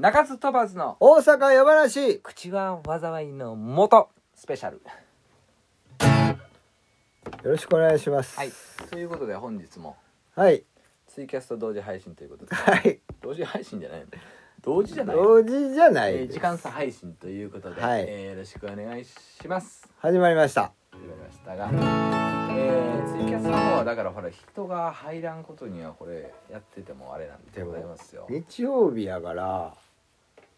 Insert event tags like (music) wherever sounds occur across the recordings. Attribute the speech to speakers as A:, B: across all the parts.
A: 中津飛ばずの
B: 大阪夜話
A: 口は災いの元スペシャル。
B: よろしくお願いします。
A: はい。ということで本日も
B: はい。
A: ツイキャスト同時配信ということで。
B: はい。
A: 同時配信じゃないの同時じゃない
B: 同時じゃない
A: えー時間差配信ということで、
B: はい。
A: えーよろしくお願いします。
B: 始まりました。
A: 始まりましたが、えーツイキャスの方はだからほら人が入らんことにはこれやっててもあれなんでございますよ。
B: 日曜日やから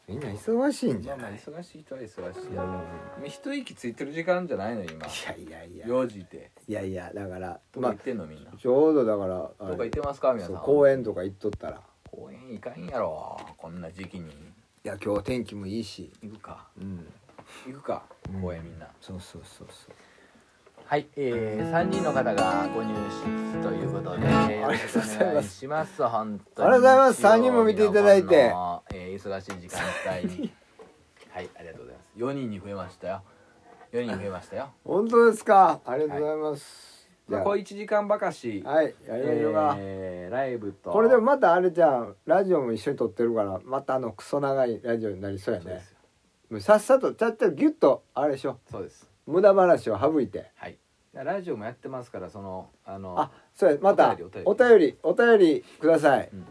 B: みんな忙しいんじ
A: まあまあ
B: ゃない
A: 忙しい人は忙しい。や一息ついてる時間じゃないの今。
B: いやいやいや。
A: 4時で。
B: いやいやだから
A: どこ行っ
B: まあ
A: てんのみんな？
B: ちょうどだから
A: どこ行ってますか皆さ
B: ん？公園とか行っとったら。
A: 公園行かんやろこんな時期に。
B: いや今日天気もいいし。
A: 行くか。
B: うん。
A: 行くか
B: うん。
A: 公園みんな、
B: そうそうそうそう
A: はい、えー、3人の方がご入室ということで、えー、
B: ありがとうございます。
A: ます本当に。
B: ありがとうございます。三人も見ていただいて。
A: えー、忙しい時間帯に。(laughs) はいありがとうございます。4人に増えましたよ。4人増えましたよ。
B: 本当ですか？ありがとうございます、じゃあ
A: まあ。こう1時間ばかし、
B: はいやりましょうか、
A: えー、ライブと。
B: これでもまたあれじゃんラジオも一緒に撮ってるからまたあのクソ長いラジオになりそうやね。もうさっさとちゃっちゃギュッとあれでしょ。
A: そうです。
B: 無駄話を省いて。
A: はいラジオもやってますからそのあの
B: あそうやまた
A: お便り
B: お便り。お便りください、
A: うん。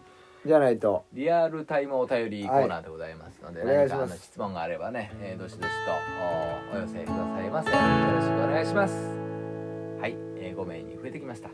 B: じゃないと。
A: リアルタイムお便りコーナーでございますので、
B: はい。
A: 何か質問があればね、えーどしどしとおお寄せくださいませ。よろしくお願いします。はい、えー、5名に増えてきました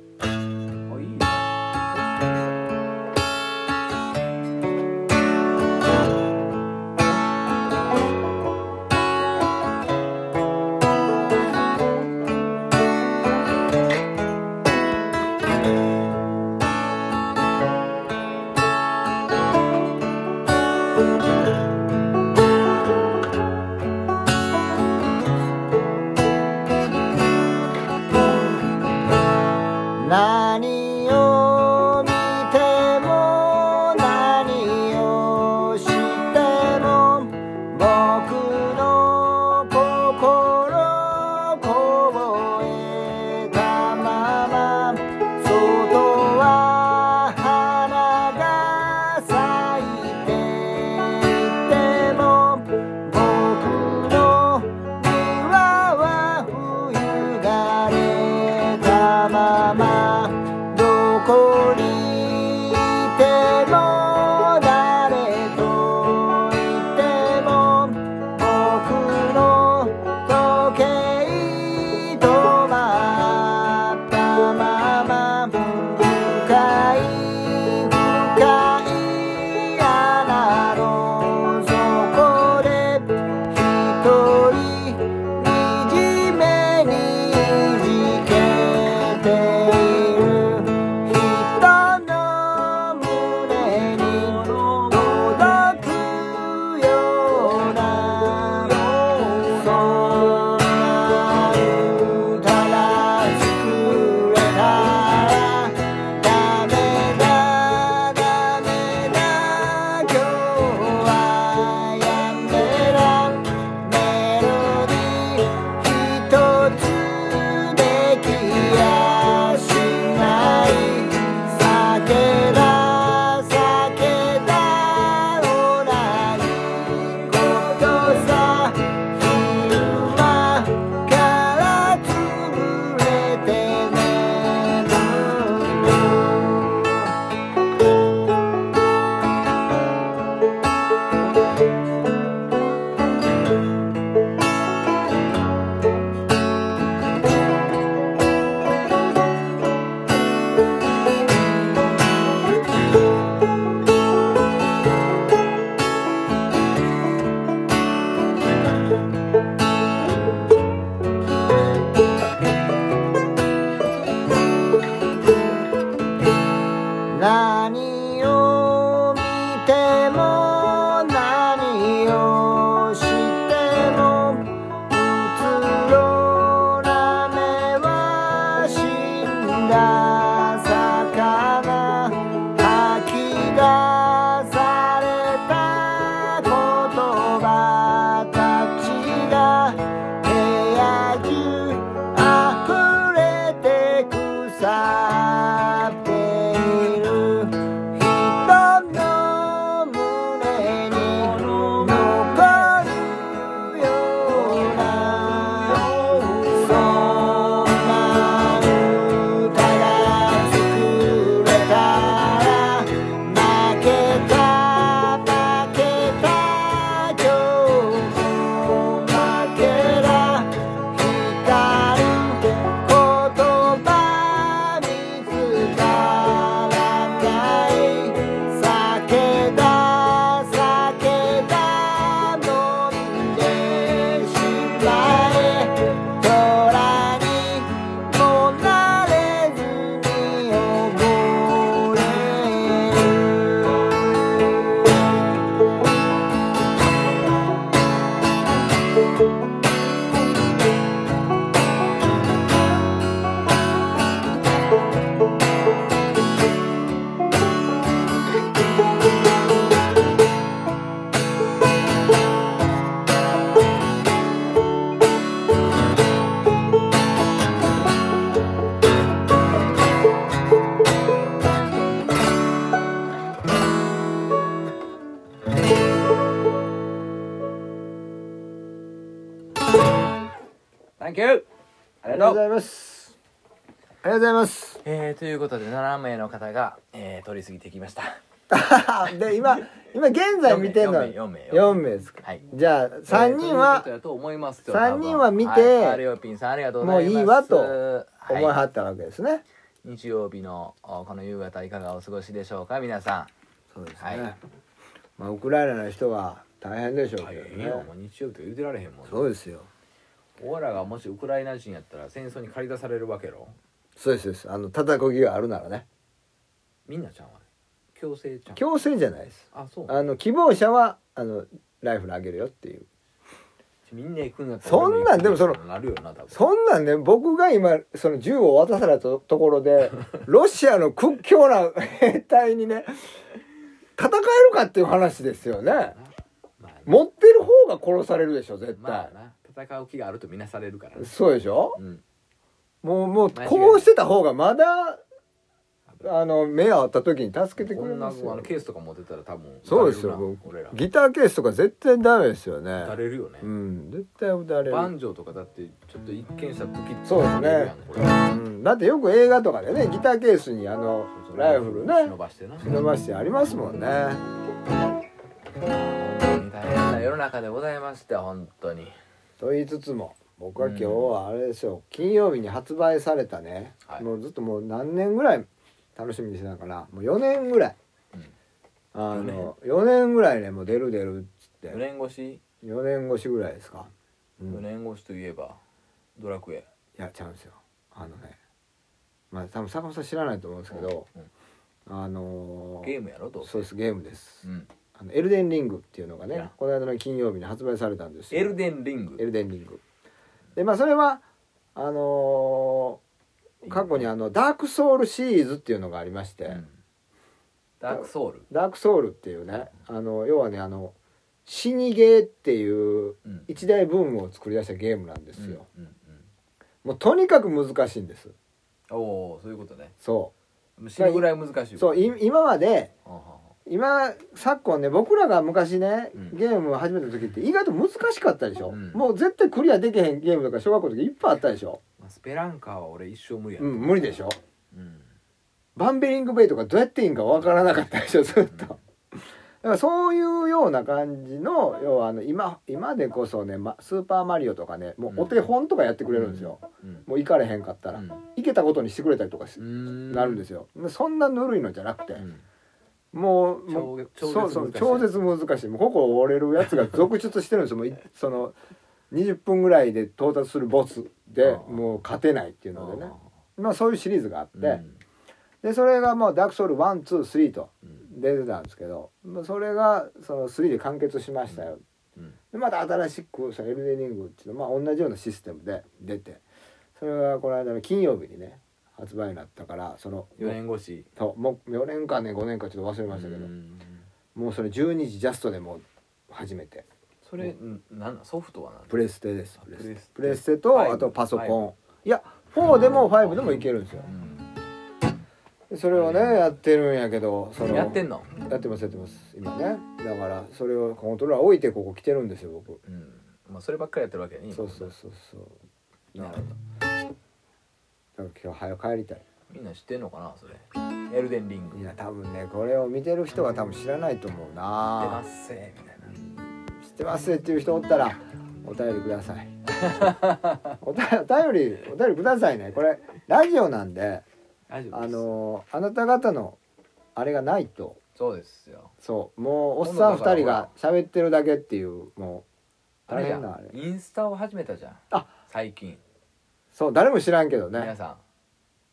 A: サンキューあ
B: あ
A: りがとう。
B: ございますありがとうございます。
A: えー、ということで7名の方が、えー、通り過ぎてきました。(laughs)
B: で今今現在見てるの？は
A: 4名4名。
B: 4名ですか。
A: はい。
B: じゃあ3人は
A: えーということだと思いますよ。
B: 三人は見て
A: はい、
B: もういいわと
A: はい
B: 思い。はったわけですね。
A: 日曜日のおこの夕方いかがお過ごしでしょうか皆さ
B: そうです
A: はい。
B: ねまあウクライナの人は大変でしょ
A: ん
B: うけど
A: いやも
B: ね
A: う日曜日と言うてられへんもん
B: そうですよ
A: 俺らがもしウクライナ人やったら戦争に駆り出されるわけやろ。
B: そうですそうです。あの叩く気があるならね。
A: みんなちゃんは強制ちゃん。
B: 強制じゃないです。
A: あそう。
B: あの希望者はあのライフルあげるよっていう。
A: みんな行くんやったら
B: そんなんでもその
A: なるよな多分。そ
B: そんなんね僕が今その銃を渡されたとところで (laughs) ロシアの屈強な兵隊にね戦えるかっていう話ですよね。
A: まあね。
B: 持ってる方が殺されるでしょ絶対、
A: まあな戦う気があるとみなされるからね。
B: そうでしょ？
A: うん。
B: もうもうこうしてた方がまだあの目合った時に助けてくれますよ。
A: のケースとか持ってたら多分
B: そうですよ。ギターケースとか絶対ダメですよ
A: 撃
B: ね
A: たれるよね。
B: うん絶対撃たれる。
A: バンジョーとかだってちょっと一見したら武器
B: そうですね。うん、だってよく映画とかでねギターケースにあのライフルね
A: 忍ばしてな。
B: 忍ばしてありますもんね。
A: 本当に大変な世の中でございまして本当に
B: と言いつつも僕は今日はあれですよ。金曜日に発売されたね、
A: はい。
B: もうずっともう何年ぐらい楽しみにしてたのかな。もう4年ぐらい。
A: うん。
B: あの4年。ぐらいねもう出る出るっつって。
A: 4年越し
B: ？4年越しぐらいですか、うん。
A: 4年越しといえばドラクエ。
B: いやちゃうんですよ。あのねまあ多分坂本さん知らないと思うんですけど、
A: うん。
B: あのー
A: ゲームやろどうせ。
B: そうですゲームです、
A: うん
B: あのエルデンリングっていうのがねこの間の金曜日に発売されたんですよ。
A: エルデンリング。
B: エルデンリング。でまあそれはあのー過去にあのダークソウルシリーズっていうのがありまして、
A: うん。ダークソウル。
B: ダークソウルっていうねあの要はねあの死にゲーっていう
A: うん。
B: 一大ブームを作り出したゲームなんですよ、
A: うんうん
B: もうとにかく難しいんです。
A: うんおおそういうことね。
B: そ
A: 死ぬぐらい難しい
B: うそうい今まで今昨今ね僕らが昔ね、
A: うん。
B: ゲームを始めた時って意外と難しかったでしょ、
A: うん。
B: もう絶対クリアできへんゲームとか小学校の時いっぱいあったでしょ、
A: まあスペランカーは俺一生無理や
B: うん、無理でしょ。
A: うん。
B: バンベリングベイとかどうやっていいんかわからなかったでしょずっと。だからそういうような感じの要はあの今今でこそね、ま、スーパーマリオとかねもうお手本とかやってくれるんですよ、
A: うん。
B: もう行かれへんかったら、
A: うん。
B: 行けたことにしてくれたりとかなるんですよ。そんなぬるいのじゃなくて、
A: うん
B: もうもう
A: 超
B: そうそう
A: 超
B: 超絶難しい。もう心折れるやつが続出してるんですよ。もういその20分ぐらいで到達するボスでもう勝てないっていうのでね。
A: あ
B: まあそういうシリーズがあって、
A: うん。
B: でそれがもうダークソウル123と
A: うん
B: 出てたんですけどまあそれがその3で完結しましたよ、
A: うん。
B: でまた新しくエルデンリングっていうのまあ同じようなシステムで出て。それがこの間の金曜日にね発売になったからその
A: 4年越し。
B: そうもう4年かね5年かちょっと忘れましたけど、
A: うん。
B: もうそれ12時ジャストでもう初めて。
A: それんなんなんソフトは何？
B: プレステです。
A: あ
B: プレステ。
A: プレステ。
B: とあとパソコン。いや4でも5でもいけるんですよ。それをねやってるんやけどその
A: やってんの？
B: やってますやってます。今ね。だからそれをコントローラー置いてここ来てるんですよ僕。
A: うん。まあそればっかりやってるわけやね
B: そうそうそうそう。
A: なるほど
B: 今日早く帰りたい。
A: みんな知ってんのかなそれ。エルデンリング。
B: いや多分ねこれを見てる人は多分知らないと思う
A: 出
B: な。
A: ますせみたいな
B: 知ってますっていう人おったらお便りください。(laughs) お便りお便りくださいね。これラジオなんであのあなた方のあれがないと。
A: そうですよ。
B: そう。もうおっさん2人が喋ってるだけっていうもう大
A: あれや
B: 変なあれ。
A: インスタを始めたじゃん。
B: あ。
A: 最近
B: そう誰も知らんけどね。
A: 皆さん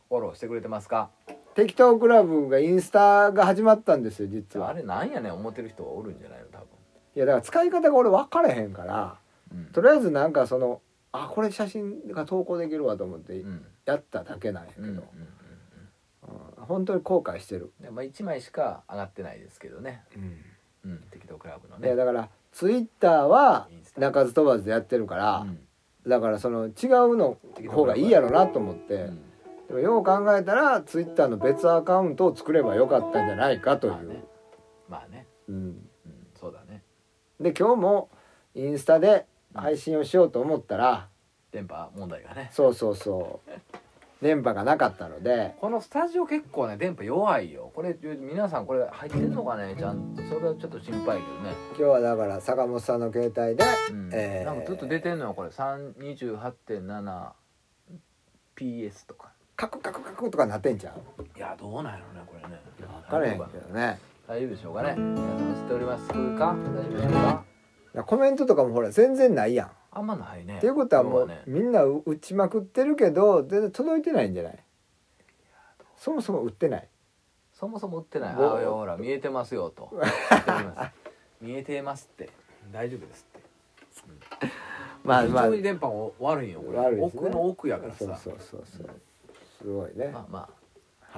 A: フォローしてくれてますか？
B: 適当クラブがインスタが始まったんですよ実は。
A: あれなんやねん思ってる人はおるんじゃないの？多分。
B: いやだから使い方が俺分からへんから
A: うん。
B: とりあえずなんかそのあこれ写真が投稿できるわと思って
A: うん。
B: やっただけなんやけど、
A: うんうんうん
B: うん。本当に後悔してる、
A: でまあ1枚しか上がってないですけどね。うん。適当クラブのね。
B: いやだからツイッターは
A: インスタ
B: 鳴かず飛ばずでやってるから、
A: うん
B: だからその違うの方がいいやろなと思って、
A: うん。
B: でもよう考えたらツイッターの別アカウントを作ればよかったんじゃないかという、
A: まあね。まあね
B: うん、
A: うんそうだね。
B: で今日もインスタで配信をしようと思ったら、
A: 電波問題がね。
B: そうそうそう電波がなかったので
A: このスタジオ結構ね電波弱いよ。これ皆さんこれ入ってんのかね？ちゃんとそれはちょっと心配やけどね、
B: 今日はだから坂本さんの携帯で
A: うん。
B: えー
A: なんかずっと出てんのよこれ。328.7PS とか。
B: カクカクカクとかなってんじゃん
A: いやどうなんやろねこれね。
B: 分からへんけどね。
A: 大丈夫でしょうかね？皆さん知っておりますか？大丈夫でしょうか？
B: いやコメントとかもほら全然ないやん
A: あんまないね。
B: っていうことはもう
A: ね。
B: みんなう打ちまくってるけど全然届いてないんじゃない？そもそも売ってない。
A: そもそも売ってない。あ
B: もう
A: いやほら見えてますよと。(laughs) 見えてますって。大丈夫ですって。
B: ま (laughs) あまあ。
A: 非常に電波も悪いよこれ。
B: 悪いですね。
A: 奥の奥やからさ。
B: そうそうそうそう。すごいね。
A: まあま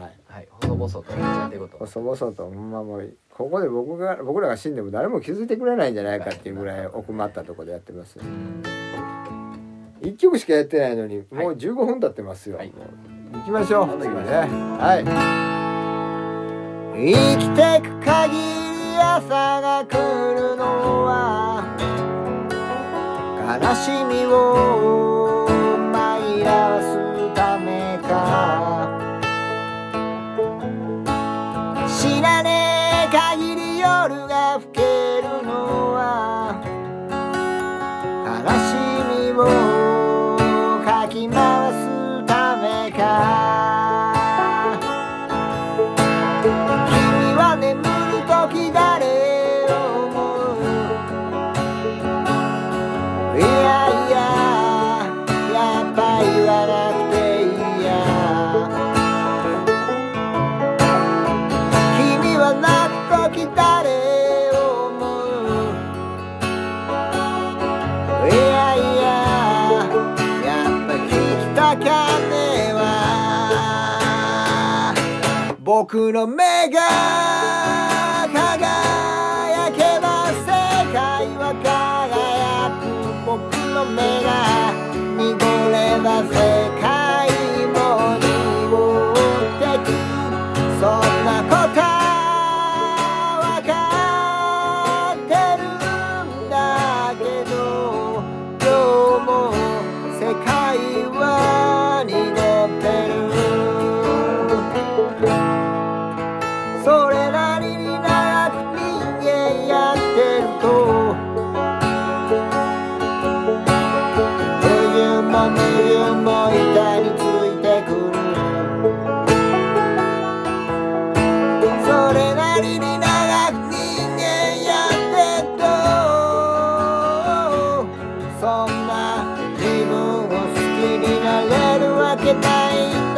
B: はい。
A: あはい。細々とやってこと？
B: 細々とほんまもうここで僕が僕らが死んでも誰も気づいてくれないんじゃないかっていうぐらい奥まったところでやってます
A: うん。
B: 一曲しかやってないのに
A: はい。
B: もう15分経ってますよ、
A: はい。
B: 行きましょう。
A: どんどん行きましょう。
B: はい。生きてく限り朝が来るのは悲しみを僕の目が輝けば世界は輝く。僕の目が濁れば世界自分を好きになれるわけない。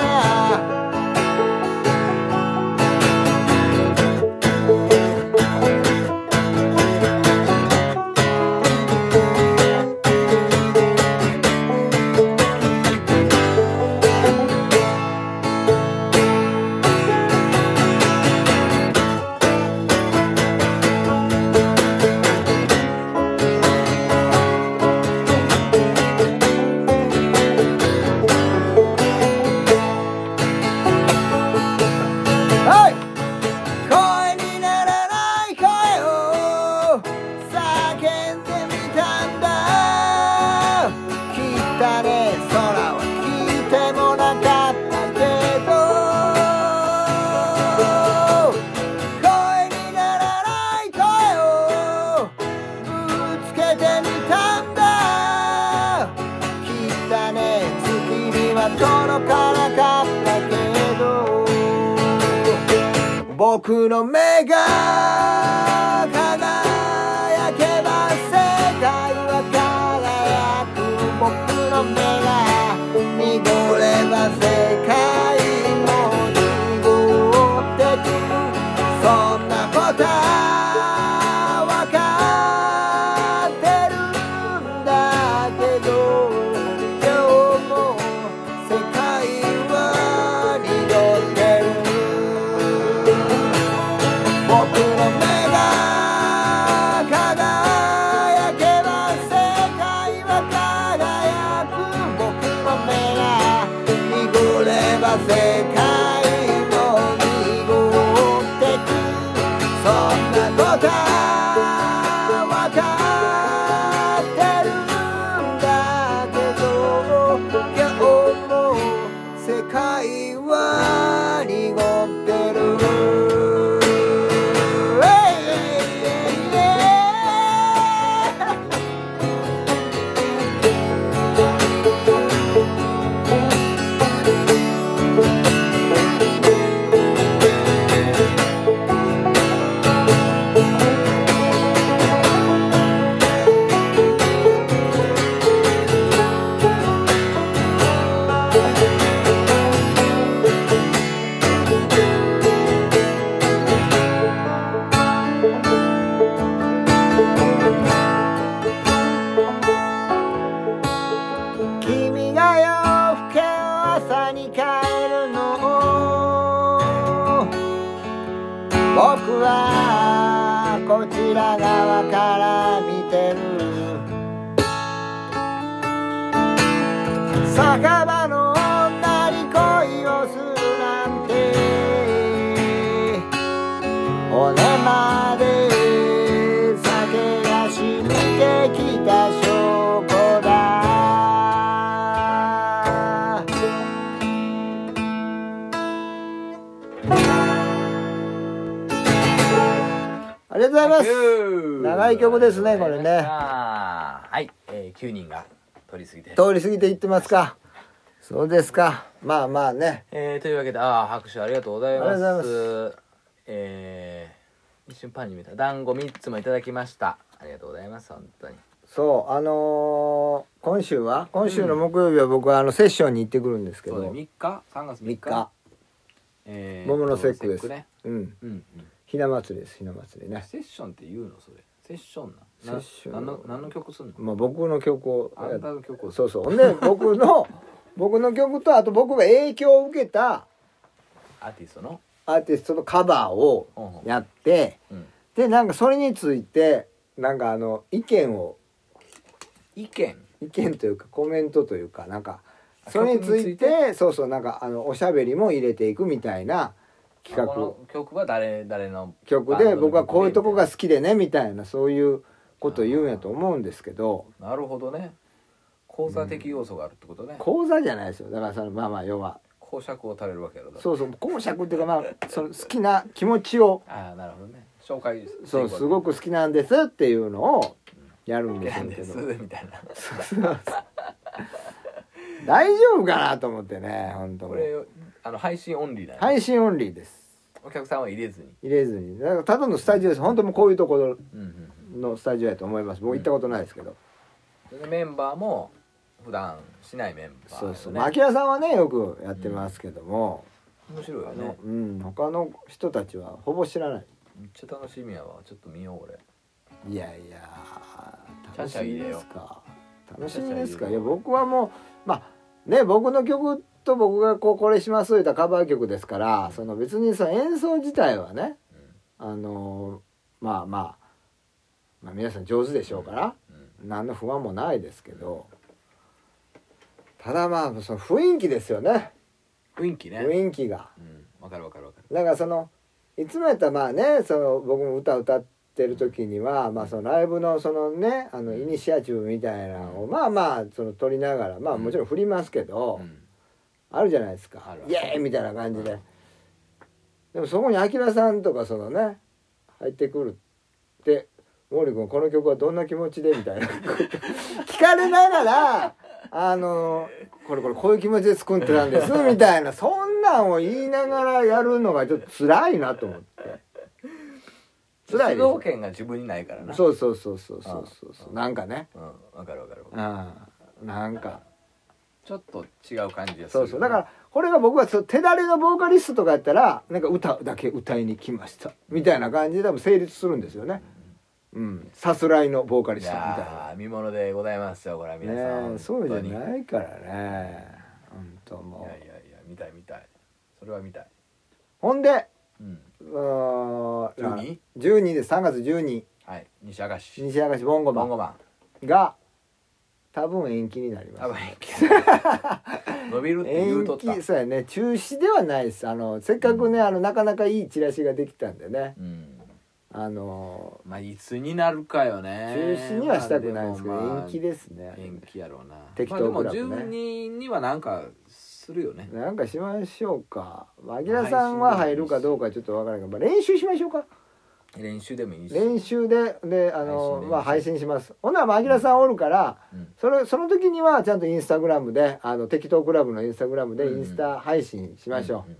B: 僕の目が輝 fazer. ちら側から見てる。酒場長い曲ですねこれね。
A: はい、えー、9人が取り過ぎて。
B: 通り過ぎていってますか。そうですか。まあまあね。
A: えー、というわけでああ拍手ありがとうございます。えー、一瞬パンに見た団子3つもいただきました。ありがとうございます本当に。
B: そうあのー今週は今週の木曜日は僕はあのセッションに行ってくるんですけど、
A: そうね3日？3月3
B: 3
A: 日
B: 日。
A: え
B: 桃の節句です。
A: ね。
B: うん。
A: うんうん。
B: ひな祭りですひな祭りね。
A: セッションって言うのそれセッションな。
B: セッション。
A: 何の何の曲すんの？
B: まあ僕の曲を
A: あんたの曲を。
B: そうそう。ほんで (laughs) 僕の僕の曲とあと僕が影響を受けた
A: アーティストの？
B: アーティストのカバーをやって
A: うん。
B: でなんかそれについてなんかあの意見を
A: 意見？
B: 意見というかコメントというかなんか
A: あ
B: それについ
A: 曲につい
B: てそうそうなんかあのおしゃべりも入れていくみたいな企画。
A: あこの曲は誰誰の
B: 曲で僕はこういうとこが
A: み
B: 好きでねみたいなそういうことを言うんやと思うんですけど。
A: ななるほどね。講座的要素があるってことね、
B: 講座じゃないですよ。だからそのまあまあ要は。
A: 講釈を垂れるわけや
B: そうそう。講釈っていうかまあ (laughs) その好きな気持ちを。
A: ああなるほどね。紹介
B: そうすごく好きなんですっていうのをやるんですけど。
A: みたいな。
B: 大丈夫かなと思ってね本当
A: これあの配信オンリーだよ、
B: 配信オンリーです。
A: お客さんは入れずに。
B: 入れずに。だからただのスタジオです。本当もうこういうところ
A: うんうん
B: のスタジオやと思います。僕行ったことないですけど、
A: うんでメンバーも普段しないメンバー、
B: そうそう。
A: ね、
B: まあ明さんはねよくやってますけども、
A: 面白いよね。
B: うん。他の人たちはほぼ知らない。
A: めっちゃ楽しみやわ。ちょっと見よう俺。
B: いやいや楽しみですか？楽しみですか？いや僕はもうまあね僕の曲と僕がこうこれしますといったカバー曲ですからその別にその演奏自体はねあのまあまあまあ皆さん上手でしょうから何の不安もないですけどただまあその雰囲気ですよね。
A: 雰囲気ね。
B: 雰囲気が。
A: うん。わかるわかるわかる。
B: だからそのいつもやったらまあねその僕も歌歌ってる時には、まあ、そのライブのそのねあのイニシアチブみたいなのをまあまあその取りながらまあもちろん振りますけど、
A: うん
B: あるじゃないですか。イエーイみたいな感じで、
A: うん
B: でもそこにあきらさんとかそのね入ってくるって「毛利君この曲はどんな気持ちで?」みたいな。聞かれながら「あのこれこれこういう気持ちで作ってたんです」みたいなそんなんを言いながらやるのがちょっと辛いなと思って。辛い
A: 主
B: で
A: 導権が自分にないからな。
B: すそうそうそうそうそうそう。なんかね。
A: うん。わかるわかるわかる。
B: うんなんか
A: ちょっと違う感じがする。
B: そうそう。だからこれが僕は手だれのボーカリストとかやったらなんか歌だけ歌いに来ました。みたいな感じで多分成立するんですよね。うん。さすらいのボーカリ
A: い
B: ストみたい
A: やー見ものでございますよこれは
B: な
A: 皆さん。
B: ねえそうじゃないからね。本当
A: い
B: もう。
A: やいやいや見たい見たい。それは見たい。
B: ほんで
A: うん。
B: うーん
A: 12?
B: 12です。3月12
A: はい。西明石。
B: 西明石ボンゴマ
A: ボンゴマン。
B: が多分延期になります。
A: 多分延期。(laughs) 伸びるって言うと
B: 延期そうやね。中止ではないです。あのせっかくねあのなかなかいいチラシができたんでね。
A: うん。
B: あの
A: まあいつになるかよね。
B: 中止にはしたくないですけど
A: まあまあ
B: 延期ですね。
A: 延期やろうな。
B: 適当
A: まあ
B: クラブね。
A: でも12にはなんかするよね。
B: なんかしましょうか。アキラさんは入るかどうかちょっとわからないけど、まあ、練習しましょうか
A: 練習でもいいし。
B: 練習でであの
A: 配信
B: まあ配信します。ほんならまあアキラさんおるから
A: うん。
B: それその時にはちゃんとインスタグラムであの適当クラブのインスタグラムで
A: うん
B: インスタ配信しましょ
A: う。んうん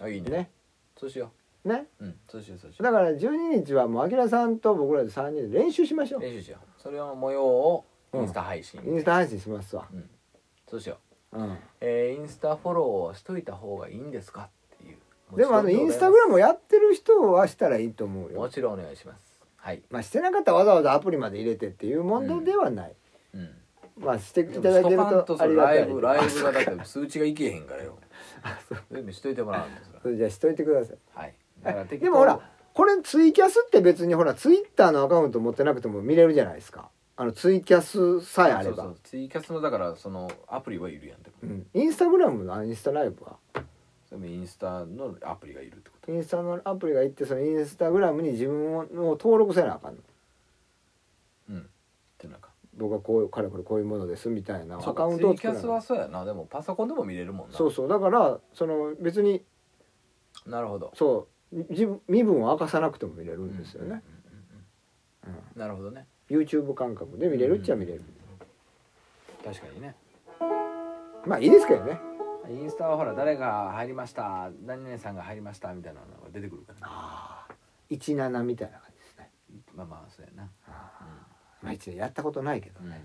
A: うん。あいいうね。
B: ね。
A: そうしよ
B: う。ね。
A: ううん。そうしようそうしよ
B: だから12日はもうアキラさんと僕らで3人で練習しましょう。
A: う練習しよう。それの模様をインスタ配信。
B: インスタ配信しますわ。
A: うん。そうしよう。
B: うん。
A: えーインスタフォローしといた方がいいんですか？っ
B: でもあのインスタグラムをやってる人はしたらいいと思うよ。
A: もちろんお願いします。はい。
B: まあしてなかったらわざわざアプリまで入れてっていう問題ではない、
A: うん。
B: まあしていただける
A: しと
B: ありがたい。
A: ライブライブがだって通知がいけへんからよ。(laughs) 全部しといてもらうんです
B: それ (laughs) じゃあしといてください。
A: はい。だ
B: でもほらこれツイキャスって別にほらツイッターのアカウント持ってなくても見れるじゃないですか。あのツイキャスさえあれば。
A: そうそうツイキャスのだからそのアプリはいるやんでも。
B: うん、インスタグラムのインスタライブは
A: インスタのアプリがいるってこと？
B: インスタのアプリがいってそのインスタグラムに自分を登録せなあかんの。
A: うん。ってなんか。
B: 僕はこういうかれこれこういうものですみたいなアカウントを
A: ツイキャスはそうやな。でもパソコンでも見れるもんな。
B: そうそう。だからその別に
A: なるほど。
B: そう自分身分を明かさなくても見れるんですよね、
A: うんうんうんうんなるほどね。
B: YouTube 感覚で見れるっちゃ見れる、
A: 確かにね。
B: まあいいですけどね
A: インスタはほら誰が入りました何々さんが入りましたみたいなのが出てくるからね。
B: ああ17みたいな感じですね。
A: まあまあそうやな。
B: まあ一応やったことないけど
A: うん。
B: ね、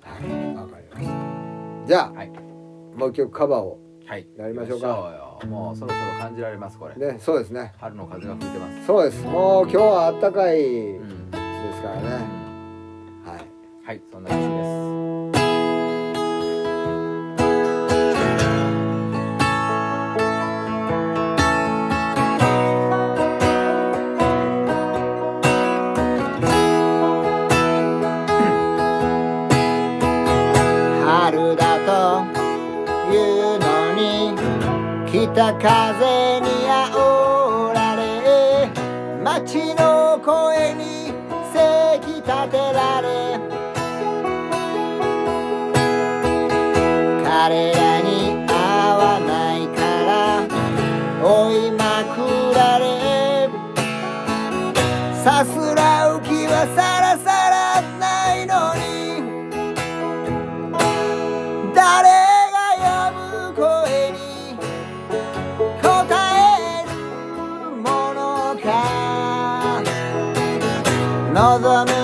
B: はいわかりました。じゃあ、
A: はい。
B: もう一曲カバーを
A: はい
B: やりましょうか。
A: 行きましょうよもうそろそろ感じられますこれ。
B: ねそうですね。
A: 春の風が吹いてます。
B: そうです。もう今日はあったかいで
A: うん
B: すからね、はい。
A: はいそんな感じです
B: kamikaze 望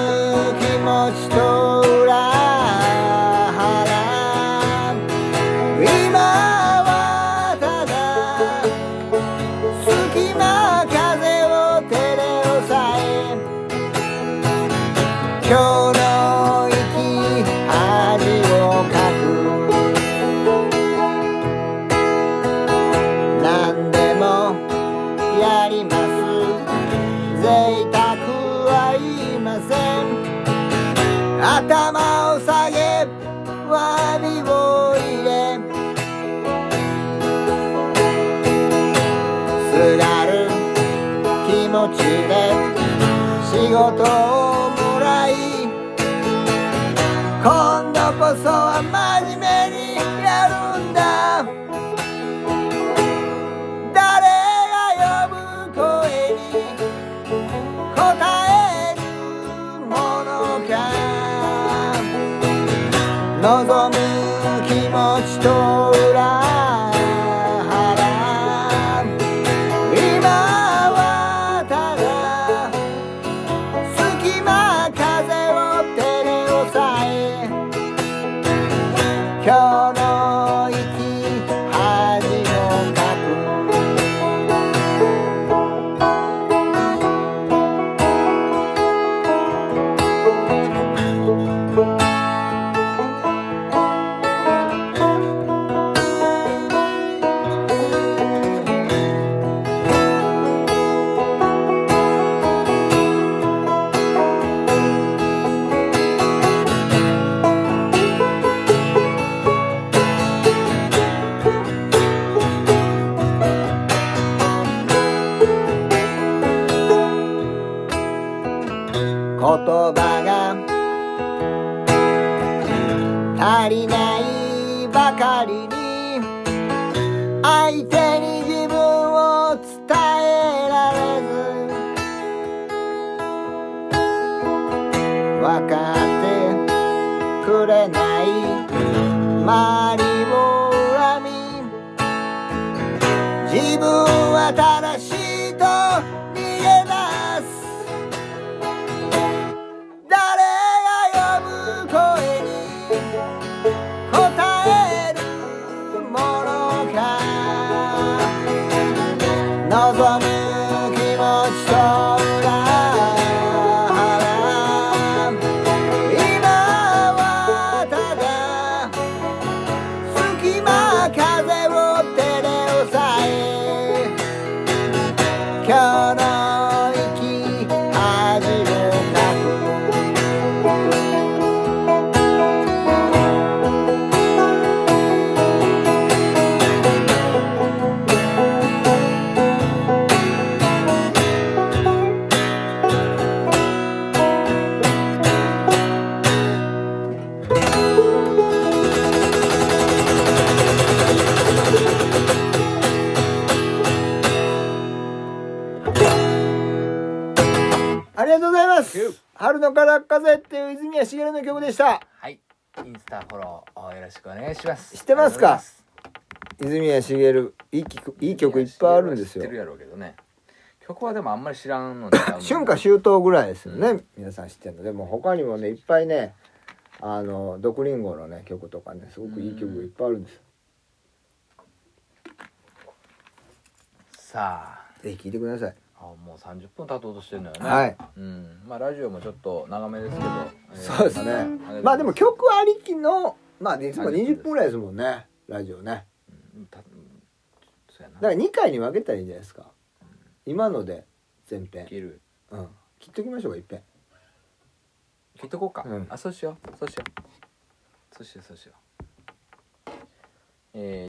B: こそは真面目にやるんだ。春のからっ風っていう泉谷しげるの曲でした。
A: はい。インスタフォローよろしくお願いします。
B: 知ってますか？
A: ありがとうござい
B: 泉谷しげるいい曲いい曲いっぱいあるんですよ。
A: 知ってるやろうけどね。曲はでもあんまり知らんので (laughs)
B: 春夏秋冬ぐらいですよね、皆さん知ってるの。でも他にもねいっぱいねあの毒リンゴのね曲とかねすごくいい曲がいっぱいあるんですよ。
A: さあ。
B: ぜひ聴いてください
A: あもう30分経とうとしてるのよね。
B: はい、
A: うん、まあラジオもちょっと長めですけど、えー。
B: そうですね。まあでも曲ありきのまあいつも20分ぐらいですもんねラジオね。
A: うん。
B: だから2回に分けたらいいんじゃないですか。今ので前編。
A: 切る。
B: うん。切っときましょうか一遍
A: 切っとこうか、
B: うん。
A: あそうしよう。そうしよう。そうしようそうしよう。えー